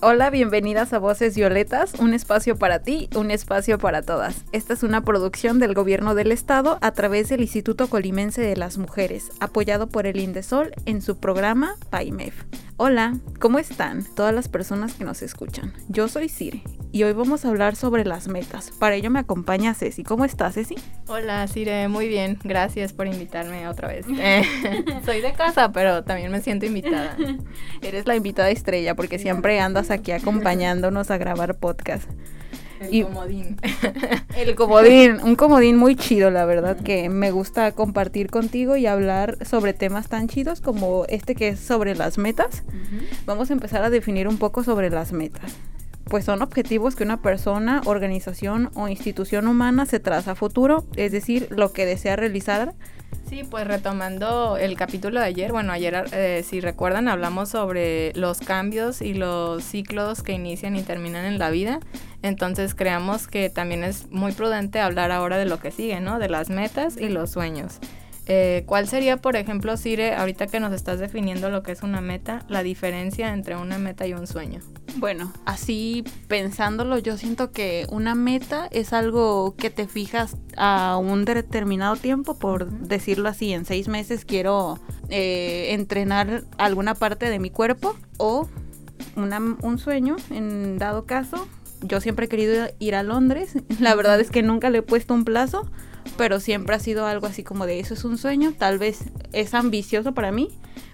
Hola, bienvenidas a Voces Violetas, un espacio para ti, un espacio para todas. Esta es una producción del Gobierno del Estado a través del Instituto Colimense de las Mujeres, apoyado por el Indesol en su programa PAIMEF. Hola, ¿cómo están todas las personas que nos escuchan? Yo soy Cire y hoy vamos a hablar sobre las metas. Para ello me acompaña Ceci. ¿Cómo estás, Ceci? Hola, Cire, muy bien. Gracias por invitarme otra vez. Eh, soy de casa, pero también me siento invitada. Eres la invitada estrella porque siempre andas aquí acompañándonos a grabar podcast. El comodín. El comodín, un comodín muy chido, la verdad, que me gusta compartir contigo y hablar sobre temas tan chidos como este que es sobre las metas. Vamos a empezar a definir un poco sobre las metas. Pues son objetivos que una persona, organización o institución humana se traza a futuro, es decir, lo que desea realizar Sí, pues retomando el capítulo de ayer, bueno, ayer eh, si recuerdan hablamos sobre los cambios y los ciclos que inician y terminan en la vida, entonces creamos que también es muy prudente hablar ahora de lo que sigue, ¿no? De las metas y los sueños. Eh, ¿Cuál sería, por ejemplo, Sire, ahorita que nos estás definiendo lo que es una meta, la diferencia entre una meta y un sueño? Bueno, así pensándolo, yo siento que una meta es algo que te fijas a un determinado tiempo, por decirlo así, en seis meses quiero eh, entrenar alguna parte de mi cuerpo o un sueño, en dado caso. Yo siempre he querido ir a Londres, la verdad es que nunca le he puesto un plazo pero siempre ha sido algo así como de eso es un sueño, tal vez es ambicioso para mí,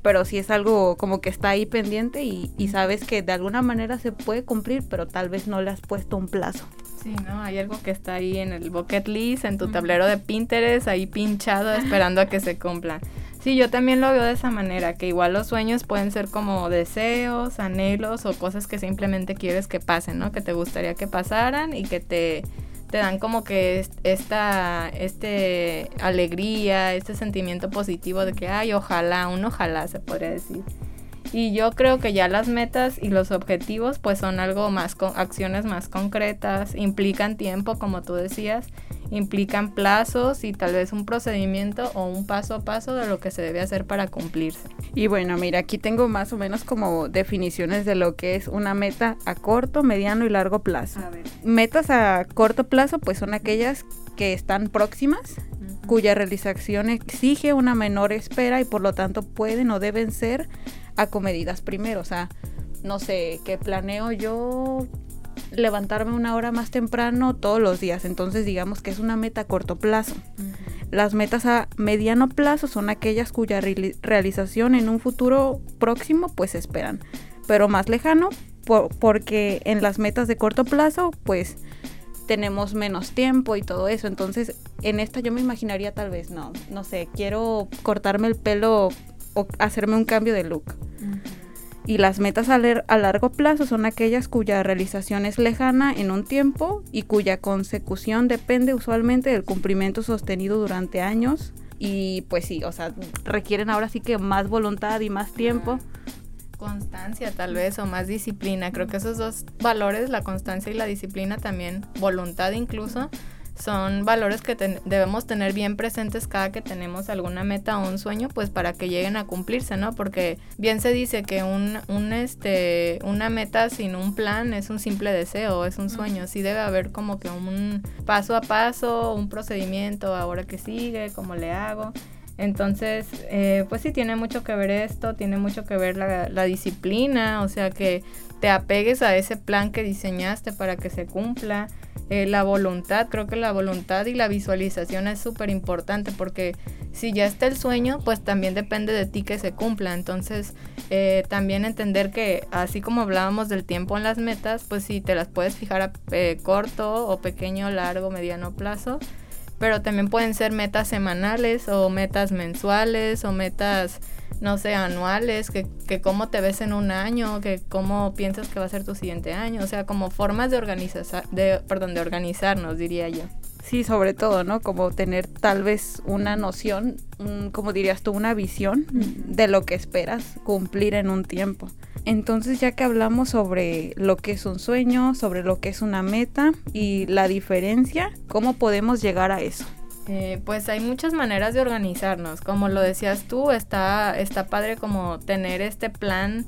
pero sí es algo como que está ahí pendiente y, sabes que de alguna manera se puede cumplir, pero tal vez no le has puesto un plazo. Sí, ¿no? Hay algo que está ahí en el bucket list, en tu tablero de Pinterest, ahí pinchado, esperando a que se cumpla. Sí, yo también lo veo de esa manera, que igual los sueños pueden ser como deseos, anhelos o cosas que simplemente quieres que pasen, ¿no? Que te gustaría que pasaran y que te te dan como que esta este alegría, este sentimiento positivo de que, ay, ojalá, un ojalá se podría decir. Y yo creo que ya las metas y los objetivos pues son algo más con acciones más concretas, implican tiempo como tú decías, implican plazos y tal vez un procedimiento o un paso a paso de lo que se debe hacer para cumplirse. Y bueno, mira, aquí tengo más o menos como definiciones de lo que es una meta a corto, mediano y largo plazo. Metas a corto plazo pues son aquellas que están próximas, cuya realización exige una menor espera y por lo tanto pueden o deben ser acomedidas primero. O sea, no sé, que planeo yo levantarme una hora más temprano todos los días. Entonces digamos que es una meta a corto plazo. Las metas a mediano plazo son aquellas cuya realización en un futuro próximo pues esperan. Pero más lejano porque en las metas de corto plazo pues tenemos menos tiempo y todo eso. Entonces en esta yo me imaginaría tal vez, no, no sé, quiero cortarme el pelo o hacerme un cambio de look. Y las metas a, a, largo plazo son aquellas cuya realización es lejana en un tiempo y cuya consecución depende usualmente del cumplimiento sostenido durante años. Y pues sí, o sea, requieren ahora sí que más voluntad y más tiempo. Constancia tal vez o más disciplina. Creo que esos dos valores, la constancia y la disciplina también, voluntad incluso, son valores que debemos tener bien presentes cada que tenemos alguna meta o un sueño, pues para que lleguen a cumplirse, ¿no? Porque bien se dice que un, un este, una meta sin un plan es un simple deseo, es un sueño. Sí debe haber como que un paso a paso, un procedimiento, ahora que sigue, cómo le hago. Entonces, eh, pues sí, tiene mucho que ver esto, tiene mucho que ver la, la, disciplina, o sea, que te apegues a ese plan que diseñaste para que se cumpla. Eh, la voluntad, creo que la voluntad y la visualización es súper importante porque si ya está el sueño, pues también depende de ti que se cumpla. Entonces, eh, también entender que así como hablábamos del tiempo en las metas, pues sí, te las puedes fijar a corto o pequeño, largo, mediano plazo pero también pueden ser metas semanales o metas mensuales o metas, no sé, anuales, que, que cómo te ves en un año, que cómo piensas que va a ser tu siguiente año, o sea, como formas de organizar, de, perdón, de organizarnos, diría yo. Sí, sobre todo, ¿no? Como tener tal vez una noción, como dirías tú, una visión de lo que esperas cumplir en un tiempo. Entonces, ya que hablamos sobre lo que es un sueño, sobre lo que es una meta y la diferencia, ¿cómo podemos llegar a eso? Eh, pues hay muchas maneras de organizarnos. Como lo decías tú, está, está padre como tener este plan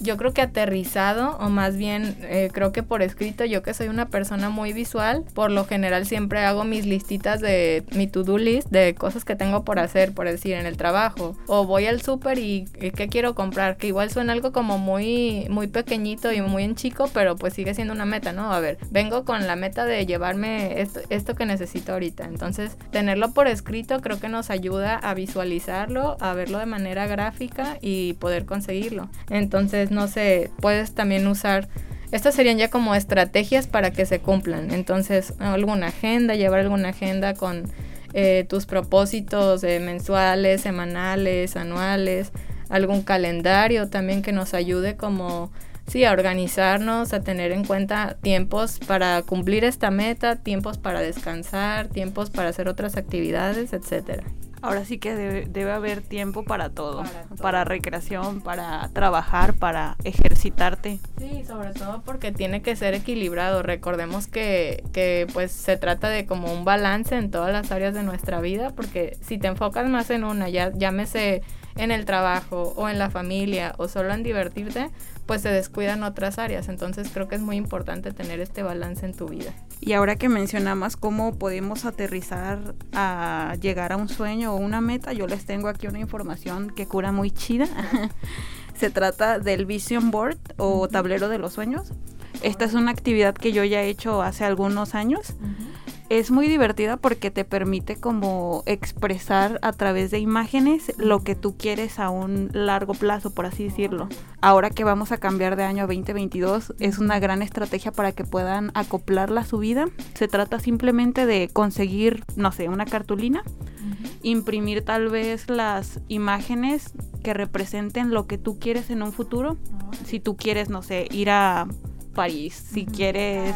yo creo que aterrizado o más bien eh, creo que por escrito, yo que soy una persona muy visual, por lo general siempre hago mis listitas de mi to-do list de cosas que tengo por hacer, por decir, en el trabajo. O voy al súper y, qué quiero comprar, que igual suena algo como muy, muy pequeñito y muy en chico, pero pues sigue siendo una meta, ¿no? A ver, vengo con la meta de llevarme esto, esto que necesito ahorita. Entonces, tenerlo por escrito creo que nos ayuda a visualizarlo, a verlo de manera gráfica y poder conseguirlo. Entonces, no sé, puedes también usar estas serían ya como estrategias para que se cumplan. Entonces, alguna agenda, llevar alguna agenda con eh, tus propósitos eh, mensuales, semanales, anuales, algún calendario también que nos ayude como, sí, a organizarnos, a tener en cuenta tiempos para cumplir esta meta, tiempos para descansar, tiempos para hacer otras actividades, etcétera. Ahora sí que debe, haber tiempo para todo, para, recreación, para trabajar, para ejercitarte. Sí, sobre todo porque tiene que ser equilibrado. Recordemos que, que pues se trata de como un balance en todas las áreas de nuestra vida, porque si te enfocas más en una, ya llámese en el trabajo o en la familia o solo en divertirte, pues se descuidan otras áreas. Entonces creo que es muy importante tener este balance en tu vida. Y ahora que mencionamos cómo podemos aterrizar a llegar a un sueño o una meta, yo les tengo aquí una información que cura muy chida. se trata del Vision Board o tablero de los sueños. Esta es una actividad que yo ya he hecho hace algunos años es muy divertida porque te permite como expresar a través de imágenes lo que tú quieres a un largo plazo, por así decirlo. Ahora que vamos a cambiar de año a 2022, es una gran estrategia para que puedan acoplarla a su vida. Se trata simplemente de conseguir, no sé, una cartulina, imprimir tal vez las imágenes que representen lo que tú quieres en un futuro. Si tú quieres, no sé, ir a París, si quieres...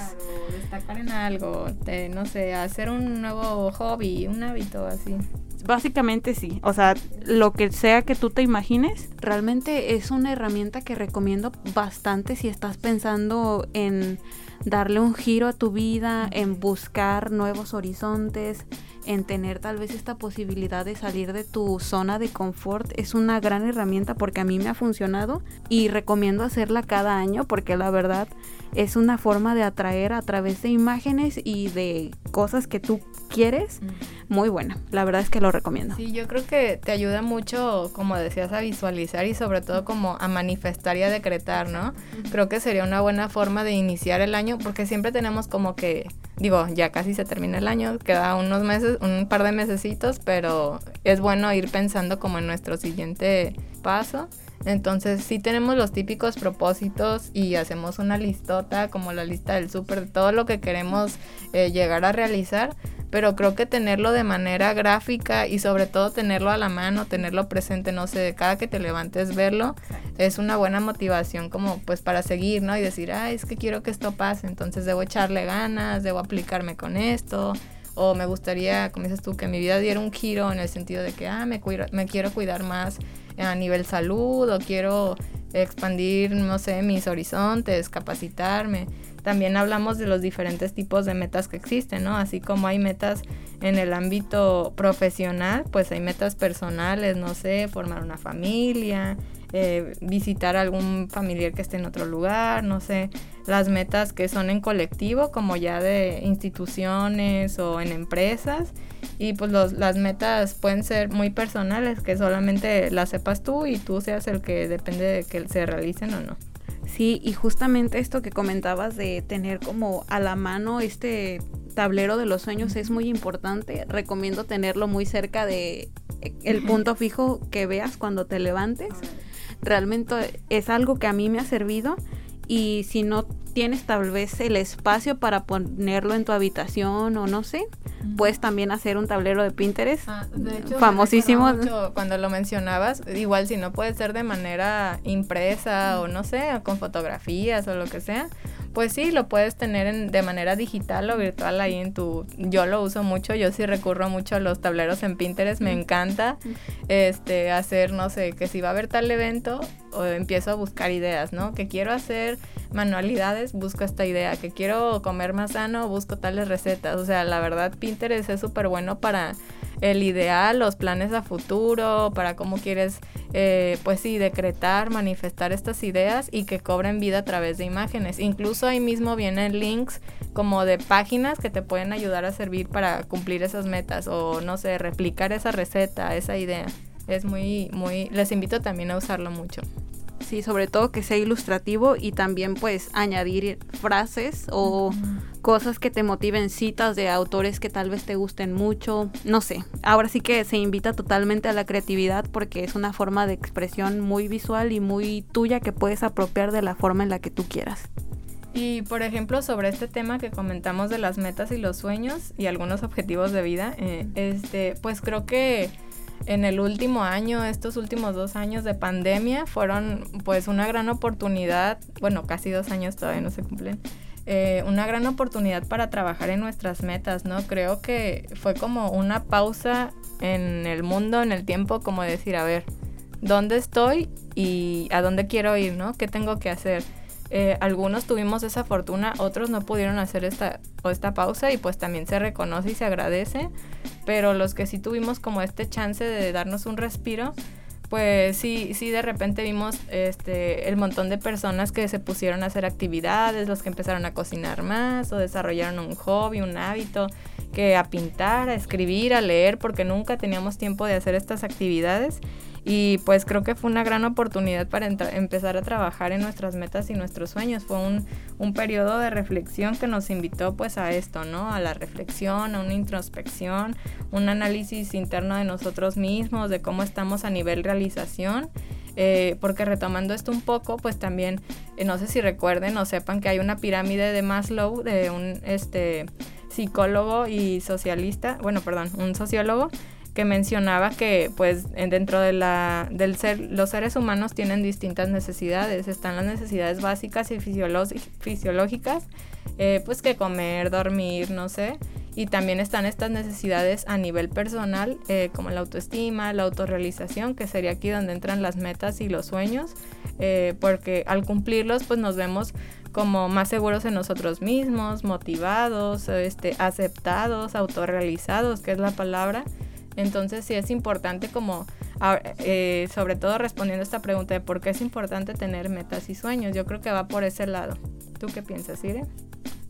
destacar en algo, no sé, hacer un nuevo hobby, un hábito así. Básicamente sí, o sea, lo que sea que tú te imagines, realmente es una herramienta que recomiendo bastante si estás pensando en darle un giro a tu vida, en buscar nuevos horizontes, en tener tal vez esta posibilidad de salir de tu zona de confort es una gran herramienta porque a mí me ha funcionado y recomiendo hacerla cada año porque la verdad es una forma de atraer a través de imágenes y de cosas que tú quieres muy buena. La verdad es que lo recomiendo. Sí yo creo que te ayuda mucho como decías a visualizar y sobre todo como a manifestar y a decretar no creo que sería una buena forma de iniciar el año porque siempre tenemos como que digo ya casi se termina el año queda unos meses un par de mesecitos, pero es bueno ir pensando como en nuestro siguiente paso. Entonces sí tenemos los típicos propósitos y hacemos una listota como la lista del súper de todo lo que queremos eh, llegar a realizar, pero creo que tenerlo de manera gráfica y sobre todo tenerlo a la mano, tenerlo presente, no sé, cada que te levantes verlo, es una buena motivación como pues para seguir, ¿no? Y decir, ah, es que quiero que esto pase, entonces debo echarle ganas, debo aplicarme con esto, o me gustaría, como dices tú, que mi vida diera un giro en el sentido de que, ah, me, me quiero cuidar más a nivel salud o quiero expandir, no sé, mis horizontes, capacitarme. También hablamos de los diferentes tipos de metas que existen, ¿no? Así como hay metas en el ámbito profesional, pues hay metas personales, no sé, formar una familia, eh, visitar algún familiar que esté en otro lugar, no sé, las metas que son en colectivo, como ya de instituciones o en empresas. Y pues los, las metas pueden ser muy personales, que solamente las sepas tú y tú seas el que depende de que se realicen o no. Sí, y justamente esto que comentabas de tener como a la mano este tablero de los sueños es muy importante. Recomiendo tenerlo muy cerca de el punto fijo que veas cuando te levantes. Realmente es algo que a mí me ha servido y si no tienes tal vez el espacio para ponerlo en tu habitación o no sé, puedes también hacer un tablero de Pinterest ah, famosísimo. cuando lo mencionabas, igual si no puede ser de manera impresa o no sé, con fotografías o lo que sea, pues sí, lo puedes tener de manera digital o virtual ahí en tu... Yo lo uso mucho, yo sí recurro mucho a los tableros en Pinterest, me encanta este hacer, no sé, que si va a haber tal evento, o empiezo a buscar ideas, ¿no? Que quiero hacer manualidades, busco esta idea. Que quiero comer más sano, busco tales recetas. O sea, la verdad, Pinterest es súper bueno para el ideal, los planes a futuro, para cómo quieres, eh, pues sí, decretar, manifestar estas ideas y que cobren vida a través de imágenes. Incluso ahí mismo vienen links como de páginas que te pueden ayudar a servir para cumplir esas metas o, no sé, replicar esa receta, esa idea. Es muy, muy, les invito también a usarlo mucho. Sí, sobre todo que sea ilustrativo y también pues añadir frases o cosas que te motiven, citas de autores que tal vez te gusten mucho, no sé. Ahora sí que se invita totalmente a la creatividad porque es una forma de expresión muy visual y muy tuya que puedes apropiar de la forma en la que tú quieras. Y por ejemplo, sobre este tema que comentamos de las metas y los sueños y algunos objetivos de vida, eh, este, pues creo que en el último año, estos últimos dos años de pandemia, fueron pues una gran oportunidad, bueno, casi dos años todavía no se cumplen, eh, una gran oportunidad para trabajar en nuestras metas, ¿no? Creo que fue como una pausa en el mundo, en el tiempo, como decir, a ver, ¿dónde estoy y a dónde quiero ir, ¿no? ¿Qué tengo que hacer? Eh, algunos tuvimos esa fortuna, otros no pudieron hacer esta, esta pausa y pues también se reconoce y se agradece, pero los que sí tuvimos como este chance de darnos un respiro, pues sí, sí de repente vimos este, el montón de personas que se pusieron a hacer actividades, los que empezaron a cocinar más o desarrollaron un hobby, un hábito, que a pintar, a escribir, a leer, porque nunca teníamos tiempo de hacer estas actividades y pues creo que fue una gran oportunidad para empezar a trabajar en nuestras metas y nuestros sueños. Fue un, un periodo de reflexión que nos invitó pues a esto, ¿no? A la reflexión, a una introspección, un análisis interno de nosotros mismos, de cómo estamos a nivel realización. Eh, porque retomando esto un poco, pues también, eh, no sé si recuerden o sepan que hay una pirámide de Maslow, de un este, psicólogo y socialista, bueno, perdón, un sociólogo, que mencionaba que pues dentro de la, del ser, los seres humanos tienen distintas necesidades. Están las necesidades básicas y fisiológicas, eh, pues que comer, dormir, no sé. Y también están estas necesidades a nivel personal, eh, como la autoestima, la autorrealización, que sería aquí donde entran las metas y los sueños, eh, porque al cumplirlos pues nos vemos como más seguros en nosotros mismos, motivados, este, aceptados, autorrealizados, que es la palabra, entonces sí es importante como, eh, sobre todo respondiendo a esta pregunta de por qué es importante tener metas y sueños. Yo creo que va por ese lado. ¿Tú qué piensas, Ire?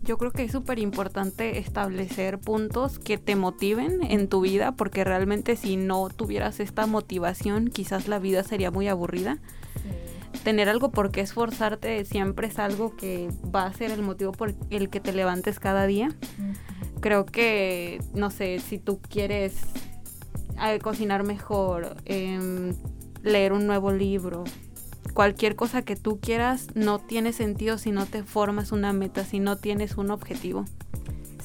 Yo creo que es súper importante establecer puntos que te motiven en tu vida, porque realmente si no tuvieras esta motivación, quizás la vida sería muy aburrida. Tener algo por qué esforzarte siempre es algo que va a ser el motivo por el que te levantes cada día. Creo que, no sé, si tú quieres a cocinar mejor, em, leer un nuevo libro, cualquier cosa que tú quieras no tiene sentido si no te formas una meta, si no tienes un objetivo.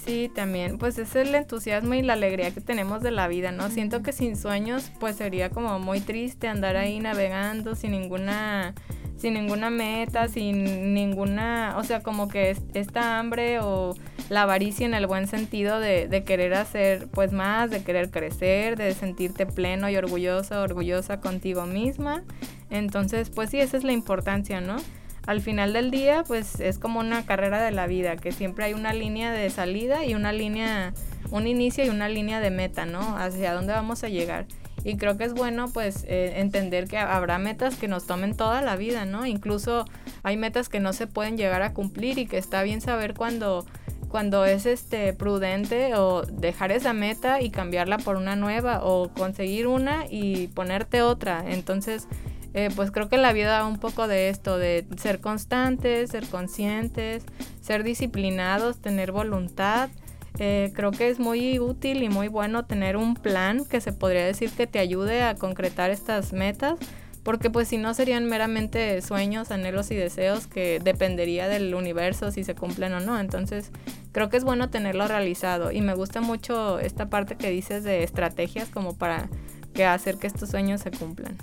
Sí, también, pues es el entusiasmo y la alegría que tenemos de la vida, ¿no? Siento que sin sueños, pues sería como muy triste andar ahí navegando sin ninguna sin ninguna meta, sin ninguna, o sea, como que esta hambre o la avaricia en el buen sentido de, de, querer hacer pues más, de querer crecer, de sentirte pleno y orgullosa, orgullosa contigo misma. Entonces, pues sí, esa es la importancia, ¿no? Al final del día, pues es como una carrera de la vida, que siempre hay una línea de salida y una línea, un inicio y una línea de meta, ¿no? Hacia dónde vamos a llegar. Y creo que es bueno pues eh, entender que habrá metas que nos tomen toda la vida, ¿no? Incluso hay metas que no se pueden llegar a cumplir y que está bien saber cuando cuando es este prudente o dejar esa meta y cambiarla por una nueva o conseguir una y ponerte otra. Entonces, eh, pues creo que la vida da un poco de esto, de ser constantes, ser conscientes, ser disciplinados, tener voluntad. Eh, creo que es muy útil y muy bueno tener un plan que se podría decir que te ayude a concretar estas metas porque pues si no serían meramente sueños, anhelos y deseos que dependería del universo si se cumplen o no. Entonces creo que es bueno tenerlo realizado y me gusta mucho esta parte que dices de estrategias como para que hacer que estos sueños se cumplan.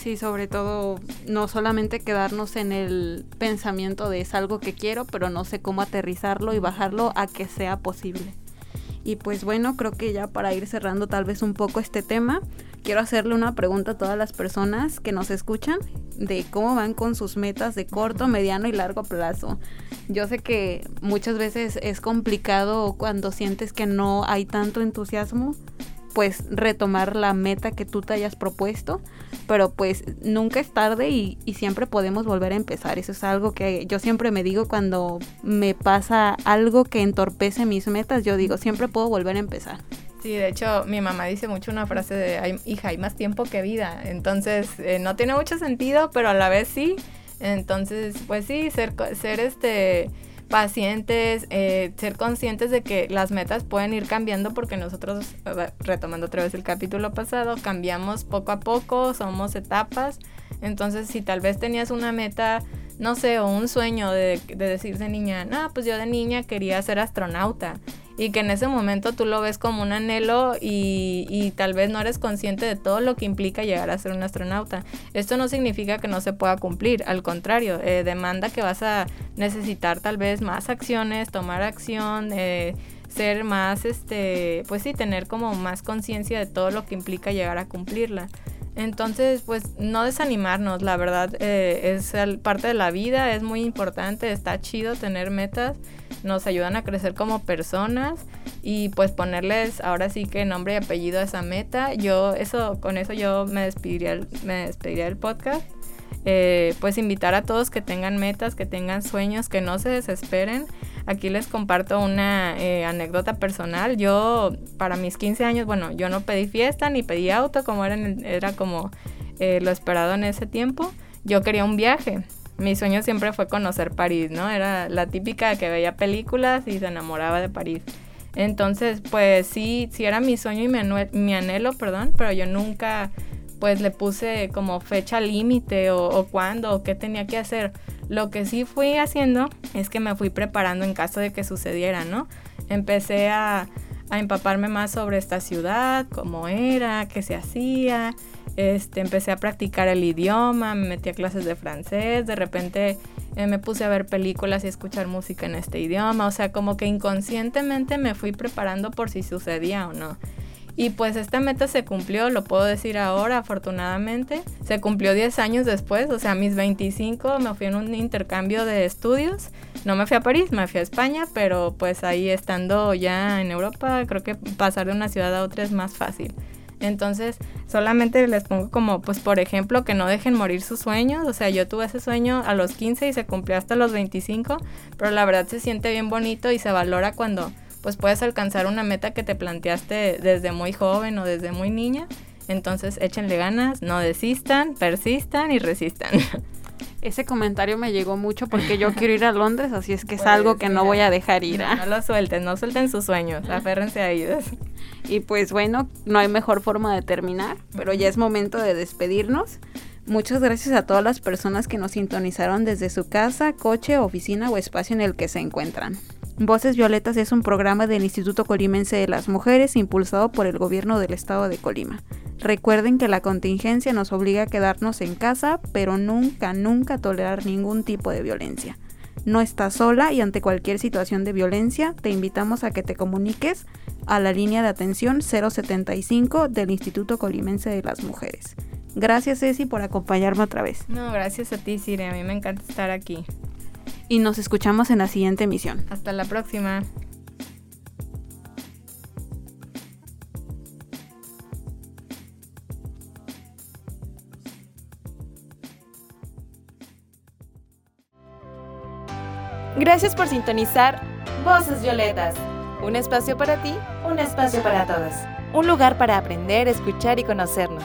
Sí, sobre todo no solamente quedarnos en el pensamiento de es algo que quiero, pero no sé cómo aterrizarlo y bajarlo a que sea posible. Y pues bueno, creo que ya para ir cerrando tal vez un poco este tema, quiero hacerle una pregunta a todas las personas que nos escuchan de cómo van con sus metas de corto, mediano y largo plazo. Yo sé que muchas veces es complicado cuando sientes que no hay tanto entusiasmo, pues retomar la meta que tú te hayas propuesto, pero pues nunca es tarde y, siempre podemos volver a empezar. Eso es algo que yo siempre me digo cuando me pasa algo que entorpece mis metas, yo digo, siempre puedo volver a empezar. Sí, de hecho, mi mamá dice mucho una frase de, hija, hay más tiempo que vida. Entonces, eh, no tiene mucho sentido, pero a la vez sí. Entonces, pues sí, ser, ser este pacientes, eh, ser conscientes de que las metas pueden ir cambiando porque nosotros, retomando otra vez el capítulo pasado, cambiamos poco a poco, somos etapas. Entonces, si tal vez tenías una meta, no sé, o un sueño de, de decir de niña, no, pues yo de niña quería ser astronauta y que en ese momento tú lo ves como un anhelo y, y, tal vez no eres consciente de todo lo que implica llegar a ser un astronauta. Esto no significa que no se pueda cumplir, al contrario, eh, demanda que vas a necesitar tal vez más acciones, tomar acción, eh, ser más, este, pues sí, tener como más conciencia de todo lo que implica llegar a cumplirla. Entonces, pues no desanimarnos, la verdad eh, es parte de la vida, es muy importante, está chido tener metas, nos ayudan a crecer como personas y pues ponerles ahora sí que nombre y apellido a esa meta. Yo eso, con eso yo me despediría, me despediría del podcast. Eh, pues invitar a todos que tengan metas, que tengan sueños, que no se desesperen. Aquí les comparto una eh, anécdota personal. Yo, para mis 15 años, bueno, yo no pedí fiesta ni pedí auto, como era, era como eh, lo esperado en ese tiempo. Yo quería un viaje. Mi sueño siempre fue conocer París, ¿no? Era la típica que veía películas y se enamoraba de París. Entonces, pues sí, sí era mi sueño y mi, mi anhelo, perdón, pero yo nunca pues le puse como fecha límite o, o cuándo o qué tenía que hacer. Lo que sí fui haciendo es que me fui preparando en caso de que sucediera, ¿no? Empecé a, a empaparme más sobre esta ciudad, cómo era, qué se hacía. Este, empecé a practicar el idioma, me metí a clases de francés, de repente eh, me puse a ver películas y escuchar música en este idioma, o sea, como que inconscientemente me fui preparando por si sucedía o no. Y pues esta meta se cumplió, lo puedo decir ahora, afortunadamente. Se cumplió 10 años después, o sea, mis 25 me fui en un intercambio de estudios. No me fui a París, me fui a España, pero pues ahí estando ya en Europa, creo que pasar de una ciudad a otra es más fácil. Entonces, solamente les pongo como, pues, por ejemplo, que no dejen morir sus sueños. O sea, yo tuve ese sueño a los 15 y se cumplió hasta los 25, pero la verdad se siente bien bonito y se valora cuando pues puedes alcanzar una meta que te planteaste desde muy joven o desde muy niña. Entonces échenle ganas, no desistan, persistan y resistan. Ese comentario me llegó mucho porque yo quiero ir a Londres, así es que es algo que no voy a dejar ir. No, lo suelten, no suelten sus sueños, aférrense a ellos. Y pues bueno, no hay mejor forma de terminar, pero ya es momento de despedirnos. Muchas gracias a todas las personas que nos sintonizaron desde su casa, coche, oficina o espacio en el que se encuentran. Voces Violetas es un programa del Instituto Colimense de las Mujeres impulsado por el gobierno del estado de Colima. Recuerden que la contingencia nos obliga a quedarnos en casa, pero nunca, nunca tolerar ningún tipo de violencia. No estás sola y ante cualquier situación de violencia te invitamos a que te comuniques a la línea de atención 075 del Instituto Colimense de las Mujeres. Gracias Ceci por acompañarme otra vez. No, gracias a ti Siri, a mí me encanta estar aquí y nos escuchamos en la siguiente emisión. Hasta la próxima. Gracias por sintonizar Voces Violetas. Un espacio para ti, un espacio para todos. Un lugar para aprender, escuchar y conocernos.